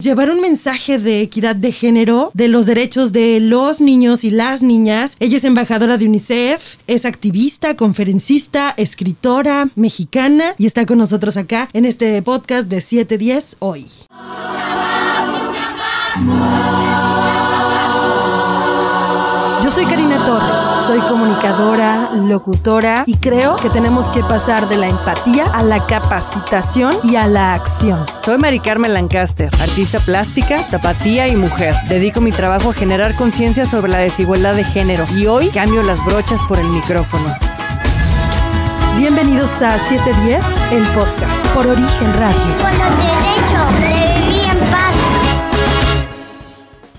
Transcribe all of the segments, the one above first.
llevar un mensaje de equidad de género, de los derechos de los niños y las niñas. Ella es embajadora de UNICEF, es activista, conferencista, escritora mexicana y está con nosotros acá en este podcast de 710 hoy. Yo soy Karina Torres, soy comunicadora, locutora y creo que tenemos que pasar de la empatía a la capacitación y a la acción. Soy Mari Carmen Lancaster, artista plástica, tapatía y mujer. Dedico mi trabajo a generar conciencia sobre la desigualdad de género y hoy cambio las brochas por el micrófono. Bienvenidos a 710, el podcast por Origen Radio. Con los derechos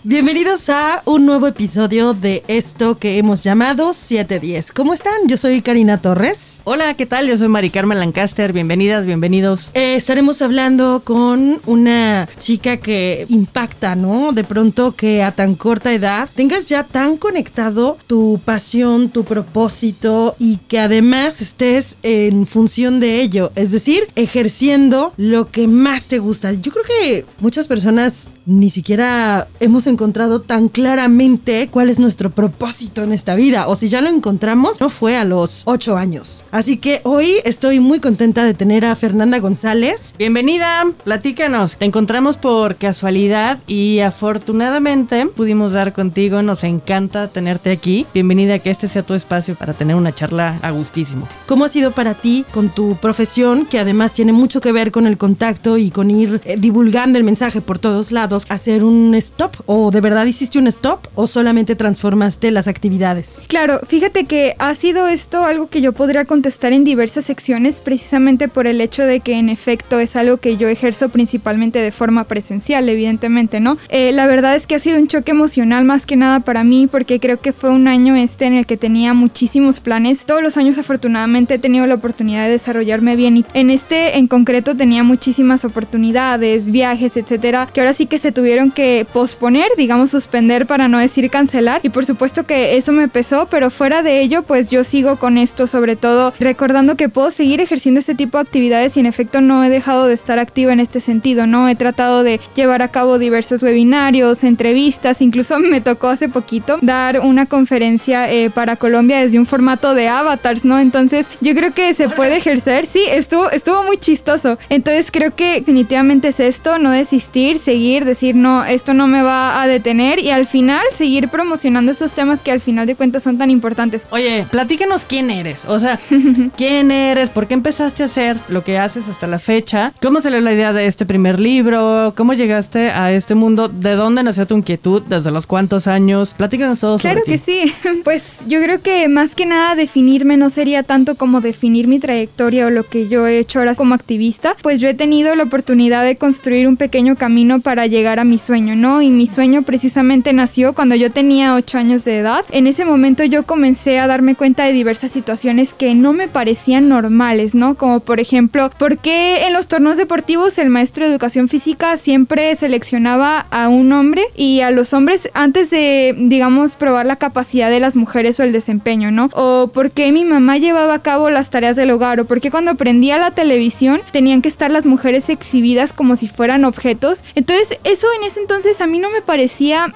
Bienvenidos a un nuevo episodio de esto que hemos llamado 710. ¿Cómo están? Yo soy Karina Torres. Hola, ¿qué tal? Yo soy Mari Carmen Lancaster. Bienvenidas, bienvenidos. Eh, estaremos hablando con una chica que impacta, ¿no? De pronto que a tan corta edad tengas ya tan conectado tu pasión, tu propósito y que además estés en función de ello, es decir, ejerciendo lo que más te gusta. Yo creo que muchas personas ni siquiera hemos encontrado tan claramente cuál es nuestro propósito en esta vida, o si ya lo encontramos, no fue a los ocho años. Así que hoy estoy muy contenta de tener a Fernanda González. Bienvenida, platícanos. Te encontramos por casualidad y afortunadamente pudimos dar contigo. Nos encanta tenerte aquí. Bienvenida, que este sea tu espacio para tener una charla a gustísimo. ¿Cómo ha sido para ti con tu profesión, que además tiene mucho que ver con el contacto y con ir eh, divulgando el mensaje por todos lados, hacer un stop? ¿O de verdad hiciste un stop o solamente transformaste las actividades? Claro, fíjate que ha sido esto algo que yo podría contestar en diversas secciones precisamente por el hecho de que en efecto es algo que yo ejerzo principalmente de forma presencial, evidentemente, ¿no? Eh, la verdad es que ha sido un choque emocional más que nada para mí porque creo que fue un año este en el que tenía muchísimos planes. Todos los años afortunadamente he tenido la oportunidad de desarrollarme bien y en este en concreto tenía muchísimas oportunidades, viajes, etcétera, que ahora sí que se tuvieron que posponer, digamos suspender para no decir cancelar y por supuesto que eso me pesó, pero fuera de ello pues yo sigo con esto sobre todo recordando que puedo seguir ejerciendo este tipo de actividades y en efecto no he dejado de estar activa en este sentido, ¿no? He tratado de llevar a cabo diversos webinarios, entrevistas, incluso me tocó hace poquito dar una conferencia eh, para Colombia desde un formato de avatars, ¿no? Entonces yo creo que se puede ejercer, sí, estuvo, estuvo muy chistoso. Entonces creo que definitivamente es esto, no desistir, seguir, decir, no, esto no me va a detener y al final seguir promocionando estos temas que al final de cuentas son tan importantes. Oye, platícanos quién eres. O sea, quién eres, por qué empezaste a hacer lo que haces hasta la fecha, cómo salió la idea de este primer libro, cómo llegaste a este mundo, de dónde nació tu inquietud, desde los cuántos años. Platícanos todo Claro sobre que ti. sí. Pues yo creo que más que nada definirme no sería tanto como definir mi trayectoria o lo que yo he hecho ahora como activista, pues yo he tenido la oportunidad de construir un pequeño camino para llegar a mi sueño, ¿no? Y mi sueño precisamente nació cuando yo tenía 8 años de edad. En ese momento yo comencé a darme cuenta de diversas situaciones que no me parecían normales, ¿no? Como por ejemplo, ¿por qué en los torneos deportivos el maestro de educación física siempre seleccionaba a un hombre y a los hombres antes de, digamos, probar la capacidad de las mujeres o el desempeño, ¿no? O por qué mi mamá llevaba a cabo las tareas del hogar o por qué cuando prendía la televisión tenían que estar las mujeres exhibidas como si fueran objetos. Entonces, eso en ese entonces a mí no me parecía,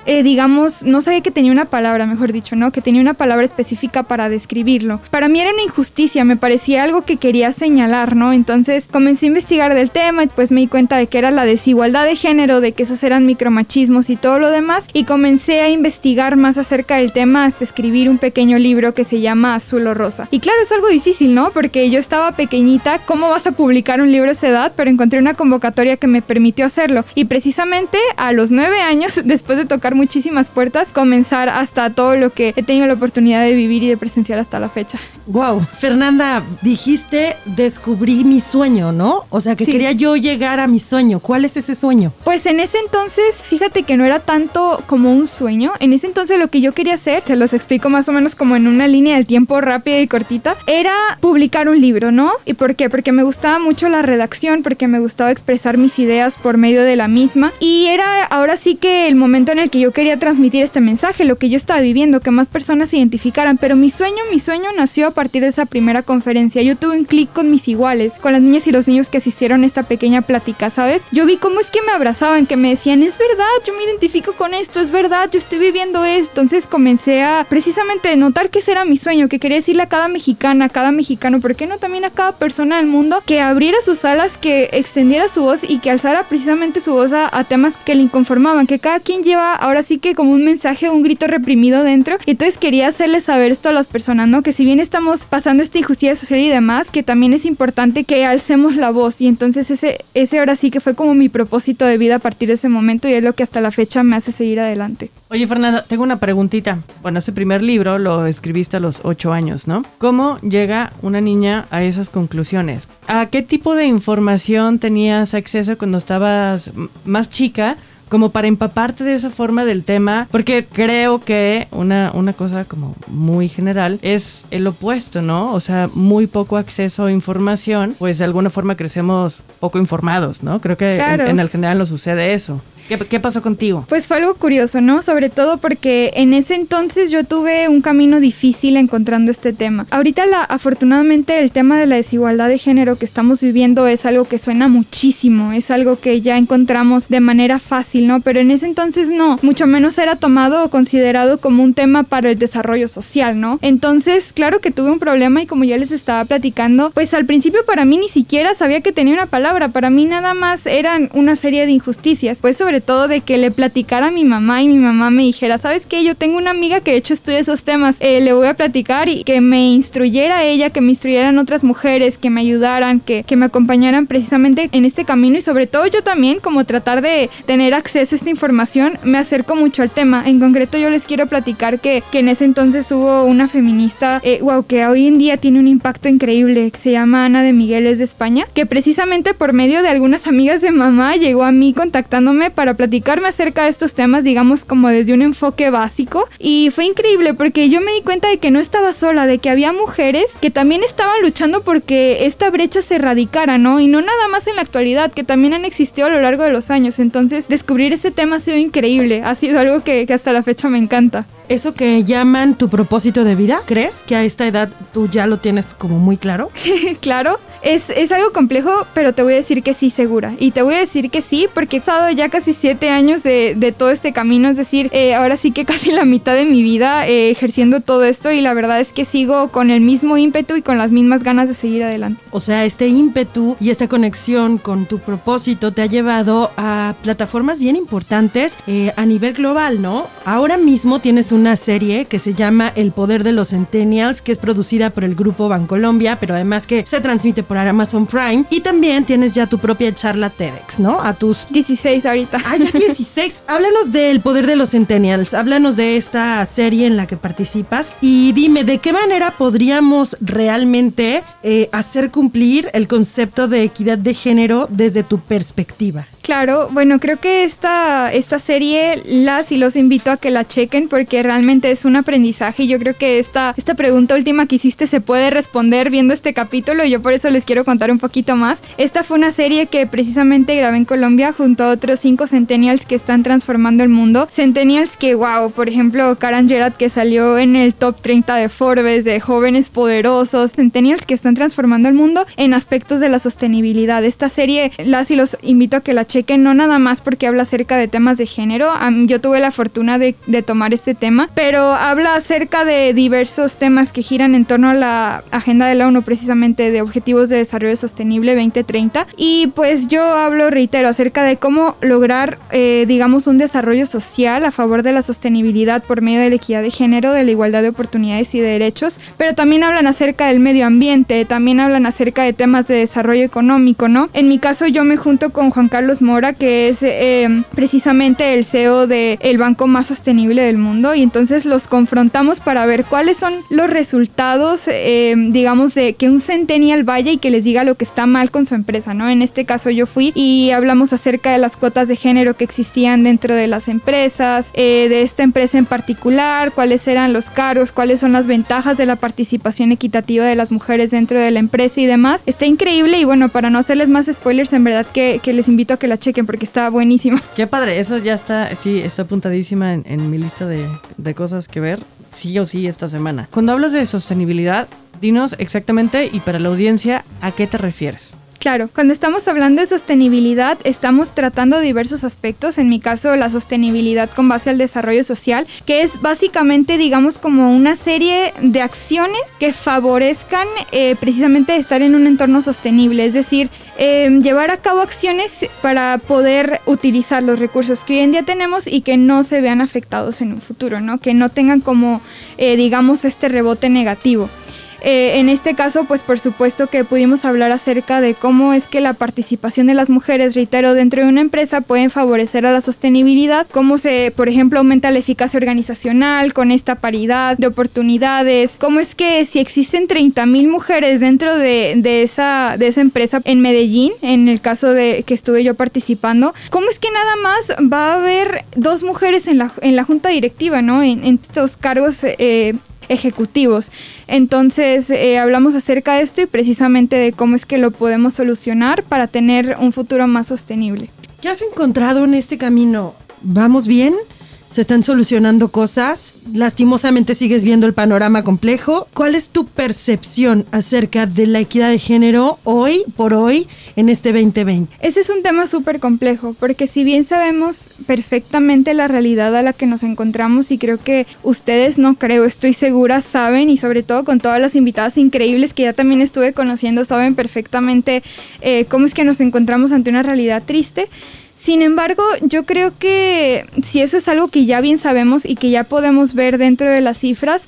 eh, digamos, no sabía que tenía una palabra, mejor dicho, ¿no? Que tenía una palabra específica para describirlo. Para mí era una injusticia, me parecía algo que quería señalar, ¿no? Entonces comencé a investigar del tema y pues me di cuenta de que era la desigualdad de género, de que esos eran micromachismos y todo lo demás. Y comencé a investigar más acerca del tema hasta escribir un pequeño libro que se llama Azul o Rosa. Y claro, es algo difícil, ¿no? Porque yo estaba pequeñita, ¿cómo vas a publicar un libro a esa edad? Pero encontré una convocatoria que me permitió hacerlo. Y precisamente a los nueve años, después de tocar muchísimas puertas, comenzar hasta todo lo que he tenido la oportunidad de vivir y de presenciar hasta la fecha. Wow, Fernanda, dijiste descubrí mi sueño, ¿no? O sea, que Sí. quería yo llegar a mi sueño. ¿Cuál es ese sueño? Pues en ese entonces, fíjate que no era tanto como un sueño. En ese entonces lo que yo quería hacer, se los explico más o menos como en una línea del tiempo rápida y cortita, era publicar un libro, ¿no? ¿Y por qué? Porque me gustaba mucho la redacción, porque me gustaba expresar mis ideas por medio de la misma. Y era ahora sí que el momento en el que yo quería transmitir este mensaje, lo que yo estaba viviendo, que más personas se identificaran, pero mi sueño, mi sueño nació a partir de esa primera conferencia. Yo tuve un clic con mis iguales, con las niñas y los niños que asistieron a esta pequeña plática, ¿sabes? Yo vi cómo es que me abrazaban, que me decían, es verdad, yo me identifico con esto, es verdad, yo estoy viviendo esto. Entonces comencé a precisamente notar que ese era mi sueño, que quería decirle a cada mexicana, a cada mexicano, ¿por qué no también a cada persona del mundo que abriera sus alas, que extendiera su voz y que alzara precisamente su voz a, a temas que le inconformaban, que cada quien lleva ahora sí que como un mensaje, un grito reprimido dentro. Entonces quería hacerles saber esto a las personas, ¿no? Que si bien estamos pasando esta injusticia social y demás, que también es importante que alcemos la voz. Y entonces ese, ese ahora sí que fue como mi propósito de vida a partir de ese momento y es lo que hasta la fecha me hace seguir adelante. Oye, Fernanda, tengo una preguntita. Bueno, este primer libro lo escribiste a los ocho años, ¿no? ¿Cómo llega una niña a esas conclusiones? ¿A qué tipo de información tenías acceso cuando estabas más chica? Como para empaparte de esa forma del tema, porque creo que una, una cosa como muy general es el opuesto, ¿no? O sea, muy poco acceso a información, pues de alguna forma crecemos poco informados, ¿no? Creo que en- el general nos sucede eso. ¿Qué, qué pasó contigo? Pues fue algo curioso, ¿no? Sobre todo porque en ese entonces yo tuve un camino difícil encontrando este tema. Ahorita la, afortunadamente el tema de la desigualdad de género que estamos viviendo es algo que suena muchísimo, es algo que ya encontramos de manera fácil, ¿no? Pero en ese entonces no, mucho menos era tomado o considerado como un tema para el desarrollo social, ¿no? Entonces, claro que tuve un problema y como ya les estaba platicando, pues al principio para mí ni siquiera sabía que tenía una palabra, para mí nada más eran una serie de injusticias, pues sobre todo de que le platicara a mi mamá y mi mamá me dijera, ¿sabes qué? Yo tengo una amiga que de hecho estudia esos temas, eh, le voy a platicar y que me instruyera ella, que me instruyeran otras mujeres, que me ayudaran, que, que me acompañaran precisamente en este camino y sobre todo yo también como tratar de tener acceso a esta información, me acerco mucho al tema. En concreto yo les quiero platicar que, que en ese entonces hubo una feminista, eh, wow, que hoy en día tiene un impacto increíble, que se llama Ana de Miguel, es de España, que precisamente por medio de algunas amigas de mamá llegó a mí contactándome para platicarme acerca de estos temas, digamos como desde un enfoque básico. Y fue increíble porque yo me di cuenta de que no estaba sola, de que había mujeres que también estaban luchando porque esta brecha se erradicara, ¿no? Y no nada más en la actualidad, que también han existido a lo largo de los años. Entonces, descubrir este tema ha sido increíble, ha sido algo que, que hasta la fecha me encanta. Eso que llaman tu propósito de vida, ¿crees que a esta edad tú ya lo tienes como muy claro? claro, es, es algo complejo, pero te voy a decir que sí, segura. Y te voy a decir que sí, porque he estado ya casi siete años de, de todo este camino, es decir, eh, ahora sí que casi la mitad de mi vida eh, ejerciendo todo esto y la verdad es que sigo con el mismo ímpetu y con las mismas ganas de seguir adelante. O sea, este ímpetu y esta conexión con tu propósito te ha llevado a plataformas bien importantes eh, a nivel global, ¿no? Ahora mismo tienes una serie que se llama El Poder de los Centennials, que es producida por el grupo Bancolombia, pero además que se transmite por Amazon Prime. Y también tienes ya tu propia charla TEDx, ¿no? A tus 16 ahorita. Ah, ya 16. Háblanos del poder de los Centennials. Háblanos de esta serie en la que participas. Y dime, ¿de qué manera podríamos realmente eh, hacer cumplir el concepto de equidad de género desde tu perspectiva? Claro, bueno, creo que esta, esta serie las y los invito a que la chequen porque realmente es un aprendizaje y yo creo que esta, esta pregunta última que hiciste se puede responder viendo este capítulo y yo por eso les quiero contar un poquito más. Esta fue una serie que precisamente grabé en Colombia junto a otros cinco centennials que están transformando el mundo. Centennials que, wow, por ejemplo, Karen Gerard que salió en el top 30 de Forbes de jóvenes poderosos. Centennials que están transformando el mundo en aspectos de la sostenibilidad. Esta serie las y los invito a que la chequen, no nada más porque habla acerca de temas de género. Yo tuve la fortuna de, de tomar este tema, pero habla acerca de diversos temas que giran en torno a la agenda de la ONU, precisamente de Objetivos de Desarrollo Sostenible 2030. Y pues yo hablo, reitero, acerca de cómo lograr, eh, digamos, un desarrollo social a favor de la sostenibilidad por medio de la equidad de género, de la igualdad de oportunidades y de derechos, pero también hablan acerca del medio ambiente, también hablan acerca de temas de desarrollo económico, ¿no? En mi caso yo me junto con Juan Carlos Mora, que es eh, precisamente el CEO del banco más sostenible del mundo, y entonces los confrontamos para ver cuáles son los resultados, eh, digamos, de que un centennial vaya y que les diga lo que está mal con su empresa, ¿no? En este caso yo fui y hablamos acerca de las cuotas de género que existían dentro de las empresas, eh, de esta empresa en particular, cuáles eran los cargos, cuáles son las ventajas de la participación equitativa de las mujeres dentro de la empresa y demás. Está increíble y bueno, para no hacerles más spoilers, en verdad que, que les invito a que chequen porque está buenísima. Qué padre, eso ya está, sí, está apuntadísima en, en mi lista de, de cosas que ver, sí o sí esta semana. Cuando hablas de sostenibilidad, dinos exactamente y para la audiencia, ¿a qué te refieres? Claro, cuando estamos hablando de sostenibilidad, estamos tratando diversos aspectos, en mi caso la sostenibilidad con base al desarrollo social, que es básicamente, digamos, como una serie de acciones que favorezcan eh, precisamente estar en un entorno sostenible, es decir, eh, llevar a cabo acciones para poder utilizar los recursos que hoy en día tenemos y que no se vean afectados en un futuro, ¿no? Que no tengan como, eh, digamos, este rebote negativo. Eh, en este caso, pues por supuesto que pudimos hablar acerca de cómo es que la participación de las mujeres, reitero, dentro de una empresa pueden favorecer a la sostenibilidad, cómo se, por ejemplo, aumenta la eficacia organizacional con esta paridad de oportunidades, cómo es que si existen 30 mil mujeres dentro de, de, esa, de esa empresa en Medellín, en el caso de que estuve yo participando, cómo es que nada más va a haber dos mujeres en la, en la junta directiva, ¿no? En, estos cargos eh, ejecutivos. Entonces eh, hablamos acerca de esto y precisamente de cómo es que lo podemos solucionar para tener un futuro más sostenible. ¿Qué has encontrado en este camino? ¿Vamos bien? Se están solucionando cosas. Lastimosamente sigues viendo el panorama complejo. ¿Cuál es tu percepción acerca de la equidad de género hoy por hoy en este 2020? Ese es un tema súper complejo porque si bien sabemos perfectamente la realidad a la que nos encontramos y creo que ustedes no creo, estoy segura, saben y sobre todo con todas las invitadas increíbles que ya también estuve conociendo, saben perfectamente eh, cómo es que nos encontramos ante una realidad triste. Sin embargo, yo creo que si eso es algo que ya bien sabemos y que ya podemos ver dentro de las cifras,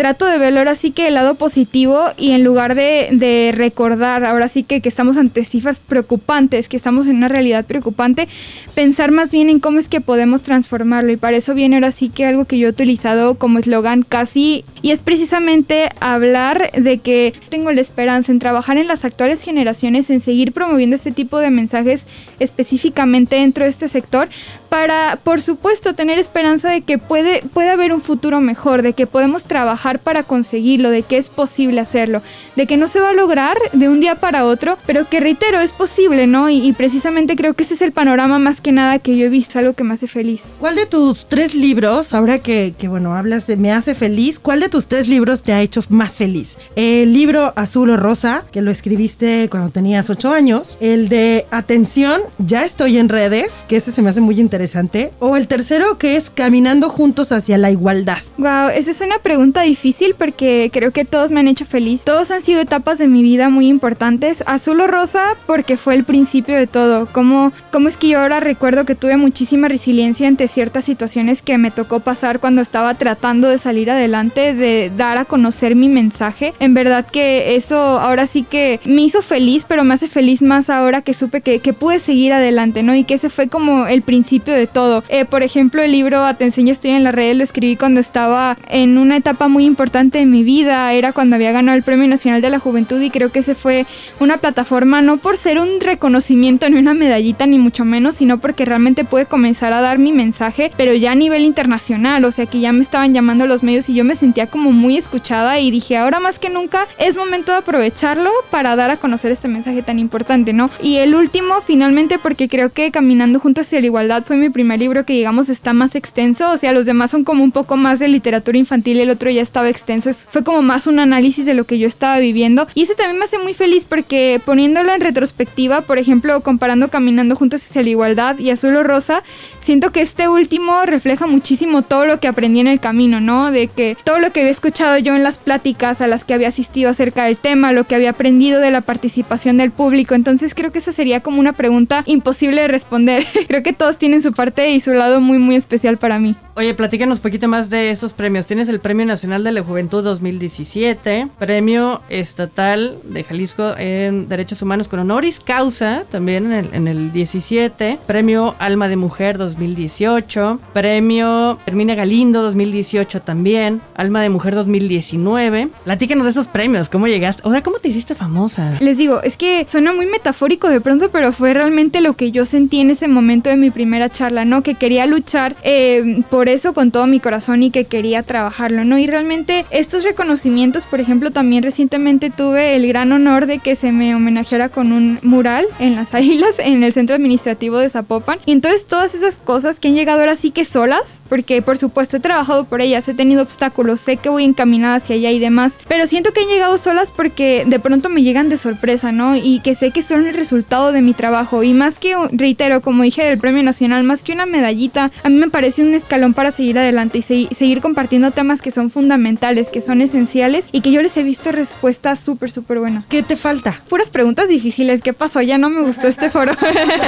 trato de verlo ahora sí que el lado positivo y en lugar de, recordar ahora sí que, que, estamos ante cifras preocupantes, que estamos en una realidad preocupante, pensar más bien en cómo es que podemos transformarlo. Y para eso viene ahora sí que algo que yo he utilizado como eslogan casi y es precisamente hablar de que tengo la esperanza en trabajar en las actuales generaciones, en seguir promoviendo este tipo de mensajes específicamente dentro de este sector para, por supuesto, tener esperanza de que puede, puede haber un futuro mejor, de que podemos trabajar para conseguirlo, de que es posible hacerlo, de que no se va a lograr de un día para otro, pero que reitero, es posible, ¿no? Y, precisamente creo que ese es el panorama más que nada que yo he visto, algo que me hace feliz. ¿Cuál de tus tres libros, ahora que, que bueno, hablas de me hace feliz, cuál de tus tres libros te ha hecho más feliz? El libro Azul o Rosa, que lo escribiste cuando tenías ocho años, el de Atención, ya estoy en redes, que ese se me hace muy interesante interesante. O el tercero que es caminando juntos hacia la igualdad. Wow, esa es una pregunta difícil porque creo que todos me han hecho feliz. Todos han sido etapas de mi vida muy importantes. Azul o rosa porque fue el principio de todo. Como, como es que yo ahora recuerdo que tuve muchísima resiliencia ante ciertas situaciones que me tocó pasar cuando estaba tratando de salir adelante, de dar a conocer mi mensaje. En verdad que eso ahora sí que me hizo feliz, pero me hace feliz más ahora que supe que, que pude seguir adelante, ¿no? Y que ese fue como el principio de todo. Eh, por ejemplo, el libro Te enseño, estoy en la red lo escribí cuando estaba en una etapa muy importante de mi vida. Era cuando había ganado el Premio Nacional de la Juventud y creo que ese fue una plataforma no por ser un reconocimiento ni una medallita ni mucho menos, sino porque realmente pude comenzar a dar mi mensaje, pero ya a nivel internacional. O sea que ya me estaban llamando los medios y yo me sentía como muy escuchada y dije, ahora más que nunca es momento de aprovecharlo para dar a conocer este mensaje tan importante, ¿no? Y el último, finalmente, porque creo que Caminando Juntos hacia la Igualdad fue mi primer libro que digamos está más extenso, o sea, los demás son como un poco más de literatura infantil el otro ya estaba extenso, fue como más un análisis de lo que yo estaba viviendo y ese también me hace muy feliz porque poniéndolo en retrospectiva, por ejemplo, comparando Caminando Juntos hacia la Igualdad y Azul o Rosa, siento que este último refleja muchísimo todo lo que aprendí en el camino, ¿no? De que todo lo que había escuchado yo en las pláticas a las que había asistido acerca del tema, lo que había aprendido de la participación del público, entonces creo que esa sería como una pregunta imposible de responder. creo que todos tienen su parte y su lado muy muy especial para mí. Oye, platícanos un poquito más de esos premios. Tienes el Premio Nacional de la Juventud 2017, Premio Estatal de Jalisco en Derechos Humanos con Honoris Causa, también en el, en el 17, Premio Alma de Mujer 2018, Premio Hermina Galindo 2018 también, Alma de Mujer 2019. Platícanos de esos premios, ¿cómo llegaste? O sea, ¿cómo te hiciste famosa? Les digo, es que suena muy metafórico de pronto, pero fue realmente lo que yo sentí en ese momento de mi primera ¿no? Que quería luchar eh, por eso con todo mi corazón y que quería trabajarlo, ¿no? Y realmente estos reconocimientos, por ejemplo, también recientemente tuve el gran honor de que se me homenajeara con un mural en las águilas en el centro administrativo de Zapopan. Y entonces todas esas cosas que han llegado ahora sí que solas, porque por supuesto he trabajado por ellas, he tenido obstáculos, sé que voy encaminada hacia allá y demás, pero siento que han llegado solas porque de pronto me llegan de sorpresa, ¿no? Y que sé que son el resultado de mi trabajo. Y más que, reitero, como dije del Premio Nacional, más que una medallita, a mí me parece un escalón para seguir adelante y seguir compartiendo temas que son fundamentales, que son esenciales y que yo les he visto respuestas súper, súper buenas. ¿Qué te falta? Puras preguntas difíciles. ¿Qué pasó? Ya no me gustó este foro.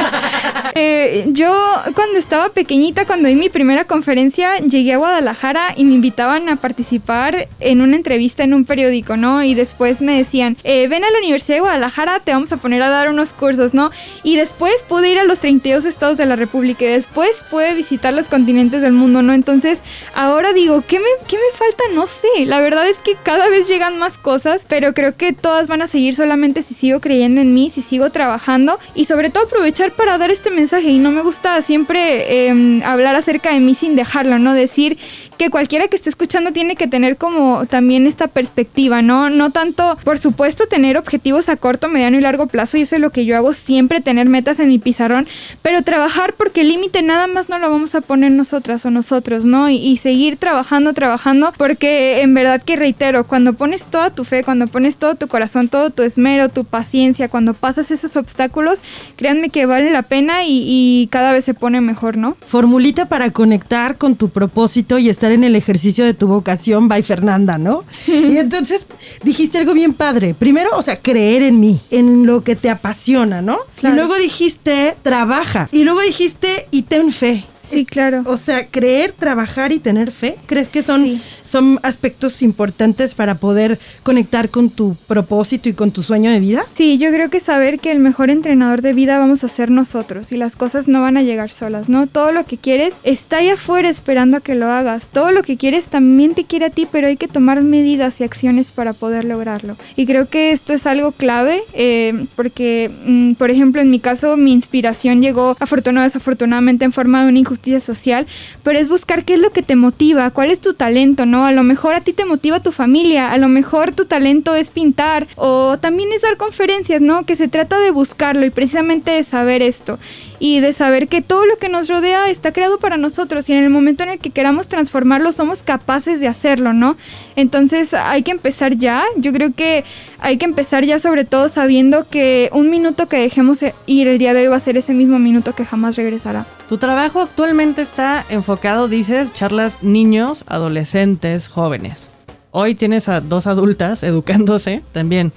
eh, yo cuando estaba pequeñita, cuando di mi primera conferencia, llegué a Guadalajara y me invitaban a participar en una entrevista en un periódico, ¿no? Y después me decían, eh, ven a la Universidad de Guadalajara, te vamos a poner a dar unos cursos, ¿no? Y después pude ir a los 32 estados de la República y después pude visitar los continentes del mundo, ¿no? Entonces, ahora digo, ¿qué me, qué me falta? No sé. La verdad es que cada vez llegan más cosas, pero creo que todas van a seguir solamente si sigo creyendo en mí, si sigo trabajando y sobre todo aprovechar para dar este mensaje. Y no me gusta siempre em, hablar acerca de mí sin dejarlo, ¿no? Decir que cualquiera que esté escuchando tiene que tener como también esta perspectiva, ¿no? No tanto, por supuesto, tener objetivos a corto, mediano y largo plazo, y eso es lo que yo hago siempre, tener metas en mi pizarrón, pero trabajar porque el límite nada más no lo vamos a poner nosotras o nosotros, ¿no? Y, y, seguir trabajando, trabajando, porque en verdad que reitero, cuando pones toda tu fe, cuando pones todo tu corazón, todo tu esmero, tu paciencia, cuando pasas esos obstáculos, créanme que vale la pena y, y cada vez se pone mejor, ¿no? Formulita para conectar con tu propósito y estar en el ejercicio de tu vocación, by Fernanda, ¿no? y entonces dijiste algo bien padre. Primero, o sea, creer en mí, en lo que te apasiona, ¿no? Claro. Y luego dijiste, trabaja. Y luego dijiste, y ten fe. Sí, claro. O sea, creer, trabajar y tener fe. ¿Crees que son, Sí. son aspectos importantes para poder conectar con tu propósito y con tu sueño de vida? Sí, yo creo que saber que el mejor entrenador de vida vamos a ser nosotros y las cosas no van a llegar solas, ¿no? Todo lo que quieres está ahí afuera esperando a que lo hagas. Todo lo que quieres también te quiere a ti, pero hay que tomar medidas y acciones para poder lograrlo. Y creo que esto es algo clave eh, porque, mm, por ejemplo, en mi caso, mi inspiración llegó afortunadamente desafortunadamente en forma de una injusticia social, pero es buscar qué es lo que te motiva, cuál es tu talento, ¿no? A lo mejor a ti te motiva tu familia, a lo mejor tu talento es pintar o también es dar conferencias, ¿no? Que se trata de buscarlo y precisamente de saber esto y de saber que todo lo que nos rodea está creado para nosotros y en el momento en el que queramos transformarlo somos capaces de hacerlo, ¿no? Entonces hay que empezar ya, yo creo que hay que empezar ya sobre todo sabiendo que un minuto que dejemos ir el día de hoy va a ser ese mismo minuto que jamás regresará. Tu trabajo actualmente está enfocado, dices, charlas niños, adolescentes, jóvenes. Hoy tienes a dos adultas educándose también.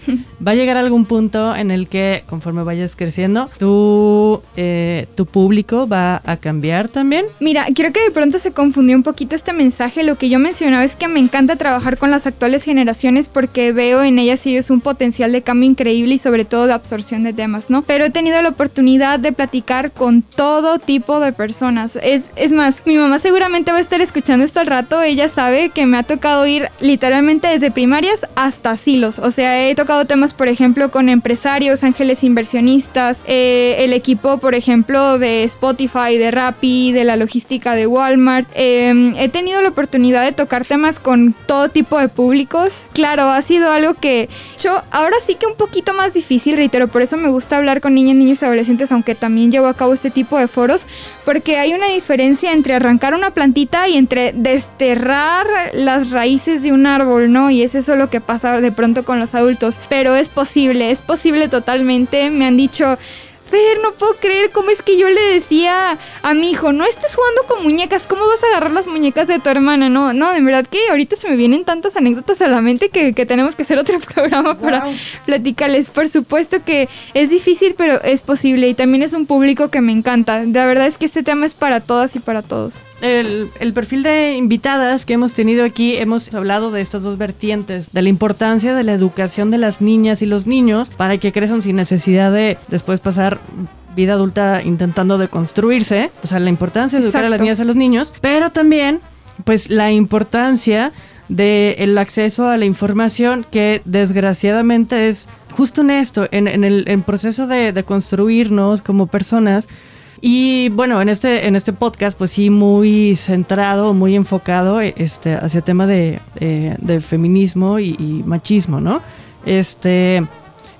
Va a llegar algún punto en el que, conforme vayas creciendo, tu, eh, tu público va a cambiar también. Mira, creo que de pronto se confundió un poquito este mensaje. Lo que yo mencionaba es que me encanta trabajar con las actuales generaciones porque veo en ellas y ellos un potencial de cambio increíble y sobre todo de absorción de temas, ¿no? Pero he tenido la oportunidad de platicar con todo tipo de personas. Es, es más, mi mamá seguramente va a estar escuchando esto al rato. Ella sabe que me ha tocado ir literalmente desde primarias hasta asilos. O sea, he tocado temas, por ejemplo, con empresarios, ángeles inversionistas, eh, el equipo, por ejemplo, de Spotify, de Rappi, de la logística de Walmart. Eh, he tenido la oportunidad de tocar temas con todo tipo de públicos. Claro, ha sido algo que yo ahora sí que un poquito más difícil, reitero, por eso me gusta hablar con niñas, niños y adolescentes, aunque también llevo a cabo este tipo de foros, porque hay una diferencia entre arrancar una plantita y entre desterrar las raíces de un árbol, ¿no? Y es eso lo que pasa de pronto con los adultos. Pero es posible, es posible totalmente. Me han dicho, Fer, no puedo creer cómo es que yo le decía a mi hijo, no estés jugando con muñecas, ¿cómo vas a agarrar las muñecas de tu hermana? No, no, de verdad que ahorita se me vienen tantas anécdotas a la mente que, que tenemos que hacer otro programa para platicarles. Por supuesto que es difícil, pero es posible y también es un público que me encanta. La verdad es que este tema es para todas y para todos. El, el, perfil de invitadas que hemos tenido aquí, hemos hablado de estas dos vertientes, de la importancia de la educación de las niñas y los niños para que crezcan sin necesidad de después pasar vida adulta intentando deconstruirse, o sea, la importancia de educar a las niñas y a los niños, pero también, pues, la importancia del acceso a la información que desgraciadamente es justo en esto, en, en el en proceso de, de construirnos como personas, Y bueno, en este, en este podcast, pues sí, muy centrado, muy enfocado este, hacia el tema de, eh, de feminismo y, y, machismo, ¿no? Este,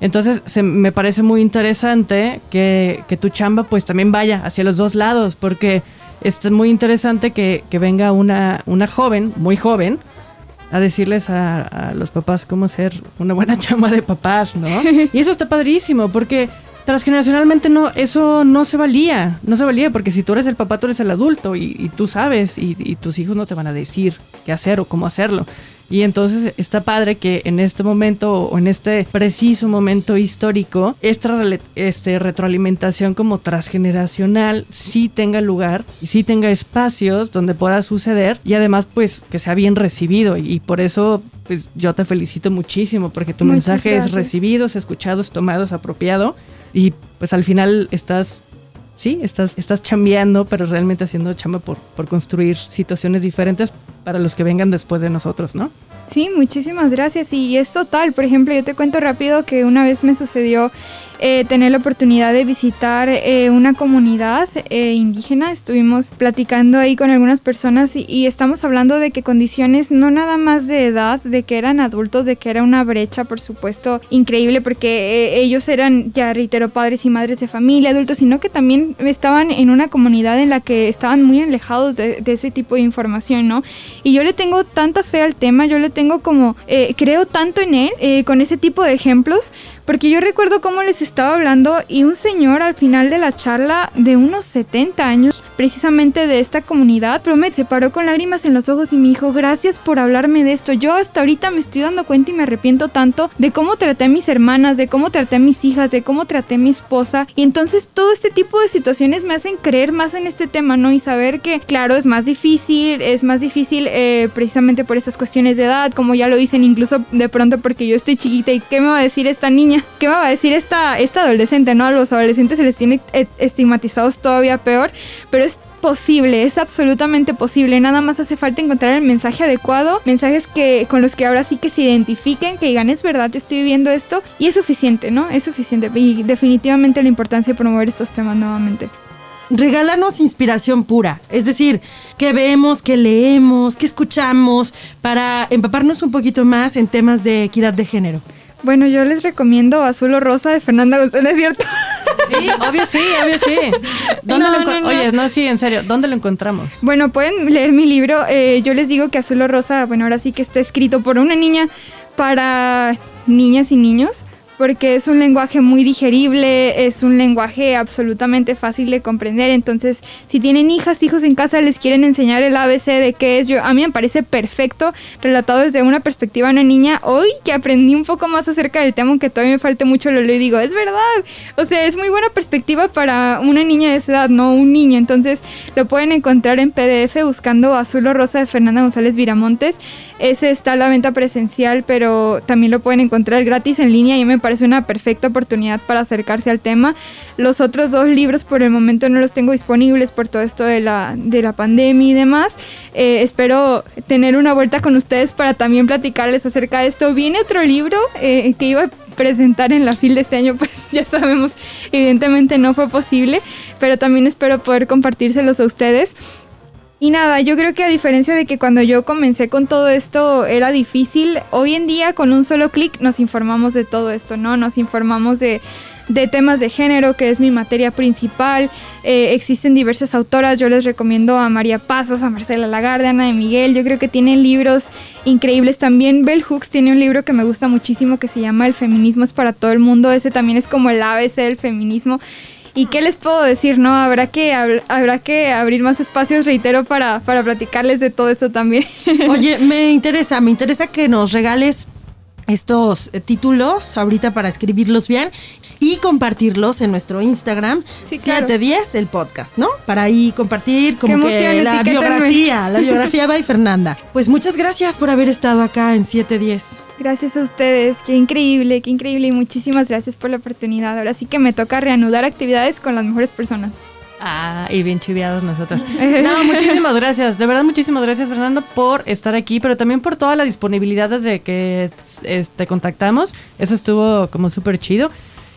entonces, se, me parece muy interesante que, que, tu chamba pues también vaya hacia los dos lados, porque es muy interesante que, que venga una, una joven, muy joven, a decirles a, a, los papás cómo ser una buena chamba de papás, ¿no? Y eso está padrísimo, porque transgeneracionalmente no, eso no se valía, no se valía, porque si tú eres el papá, tú eres el adulto y, y tú sabes y, y, tus hijos no te van a decir qué hacer o cómo hacerlo. Y entonces está padre que en este momento o en este preciso momento histórico, esta este, retroalimentación como transgeneracional sí tenga lugar y sí tenga espacios donde pueda suceder y además pues que sea bien recibido y por eso pues yo te felicito muchísimo porque tu Muchas mensaje gracias. es recibido, es escuchado, es tomado, es apropiado y pues al final estás sí, estás, estás chambeando, pero realmente haciendo chamba por, por construir situaciones diferentes para los que vengan después de nosotros, ¿no? Sí, muchísimas gracias. Y es total. Por ejemplo, yo te cuento rápido que una vez me sucedió eh, tener la oportunidad de visitar eh, una comunidad eh, indígena. Estuvimos platicando ahí con algunas personas y, y, estamos hablando de que condiciones no nada más de edad, de que eran adultos, de que era una brecha, por supuesto, increíble porque ellos eran, ya reitero, padres y madres de familia, adultos, sino que también estaban en una comunidad en la que estaban muy alejados de, de ese tipo de información, ¿no? Y yo le tengo tanta fe al tema, yo le tengo como, creo tanto en él, con ese tipo de ejemplos, porque yo recuerdo cómo les estaba hablando y un señor al final de la charla de unos 70 años, precisamente de esta comunidad, promete, se paró con lágrimas en los ojos y me dijo, gracias por hablarme de esto. Yo hasta ahorita me estoy dando cuenta y me arrepiento tanto de cómo traté a mis hermanas, de cómo traté a mis hijas, de cómo traté a mi esposa. Y entonces todo este tipo de situaciones me hacen creer más en este tema, ¿no? Y saber que, claro, es más difícil, es más difícil eh, precisamente por estas cuestiones de edad, como ya lo dicen, incluso de pronto porque yo estoy chiquita y qué me va a decir esta niña, qué me va a decir esta, esta adolescente, ¿no? A los adolescentes se les tiene estigmatizados todavía peor, pero posible, es absolutamente posible. Nada más hace falta encontrar el mensaje adecuado, mensajes que con los que ahora sí que se identifiquen, que digan es verdad, estoy viviendo esto y es suficiente, ¿no? Es suficiente y definitivamente la importancia de promover estos temas nuevamente regálanos inspiración pura, es decir, que vemos, que leemos, que escuchamos, para empaparnos un poquito más en temas de equidad de género. Bueno, yo les recomiendo Azul o Rosa de Fernanda González, ¿cierto? Sí, obvio sí, obvio sí. ¿Dónde no, lo no, no. Oye, no, sí, en serio, ¿dónde lo encontramos? Bueno, pueden leer mi libro. Eh, yo les digo que Azul o Rosa, bueno, ahora sí que está escrito por una niña para niñas y niños porque es un lenguaje muy digerible, es un lenguaje absolutamente fácil de comprender. Entonces, si tienen hijas, hijos en casa, les quieren enseñar el ABC de qué es, yo a mí me parece perfecto, relatado desde una perspectiva de una niña. Hoy que aprendí un poco más acerca del tema, aunque todavía me falte mucho, lo leo digo, es verdad. O sea, es muy buena perspectiva para una niña de esa edad, no un niño. Entonces, lo pueden encontrar en PDF buscando Azul o Rosa de Fernanda González Viramontes. Ese está a la venta presencial, pero también lo pueden encontrar gratis en línea y me parece una perfecta oportunidad para acercarse al tema. Los otros dos libros por el momento no los tengo disponibles por todo esto de la, de la pandemia y demás. Eh, espero tener una vuelta con ustedes para también platicarles acerca de esto. Viene otro libro eh, que iba a presentar en la FIL de este año, pues ya sabemos, evidentemente no fue posible, pero también espero poder compartírselos a ustedes. Y nada, yo creo que a diferencia de que cuando yo comencé con todo esto era difícil, hoy en día con un solo clic nos informamos de todo esto, ¿no? Nos informamos de, de temas de género, que es mi materia principal. Eh, existen diversas autoras, yo les recomiendo a María Pasos, a Marcela Lagarde, a Ana de Miguel, yo creo que tienen libros increíbles. También Bell Hooks tiene un libro que me gusta muchísimo que se llama El feminismo es para todo el mundo, ese también es como el ABC del feminismo. ¿Y qué les puedo decir? No, habrá que habrá que abrir más espacios, reitero, para, para platicarles de todo esto también. Oye, me interesa, me interesa que nos regales estos títulos ahorita para escribirlos bien y compartirlos en nuestro Instagram Sí, claro. 710 el podcast, ¿no? Para ahí compartir como Qué que emoción, la biografía, la biografía by Fernanda. Pues muchas gracias por haber estado acá en 710. Gracias a ustedes, qué increíble, qué increíble y muchísimas gracias por la oportunidad. Ahora sí que me toca reanudar actividades con las mejores personas. Ah, y bien chiviados nosotros. No, muchísimas gracias. De verdad, muchísimas gracias, Fernando, por estar aquí, pero también por toda la disponibilidad desde que este, contactamos. Eso estuvo como súper chido.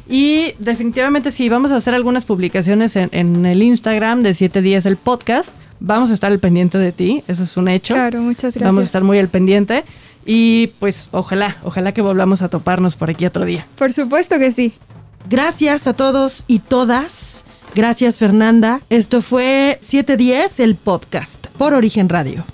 Y definitivamente sí, vamos a hacer algunas publicaciones en, en el Instagram de 7 días el podcast. Vamos a estar al pendiente de ti, eso es un hecho. Claro, muchas gracias. Vamos a estar muy al pendiente. Y pues ojalá, ojalá que volvamos a toparnos por aquí otro día. Por supuesto que sí. Gracias a todos y todas. Gracias Fernanda. Esto fue 710 el podcast por Origen Radio.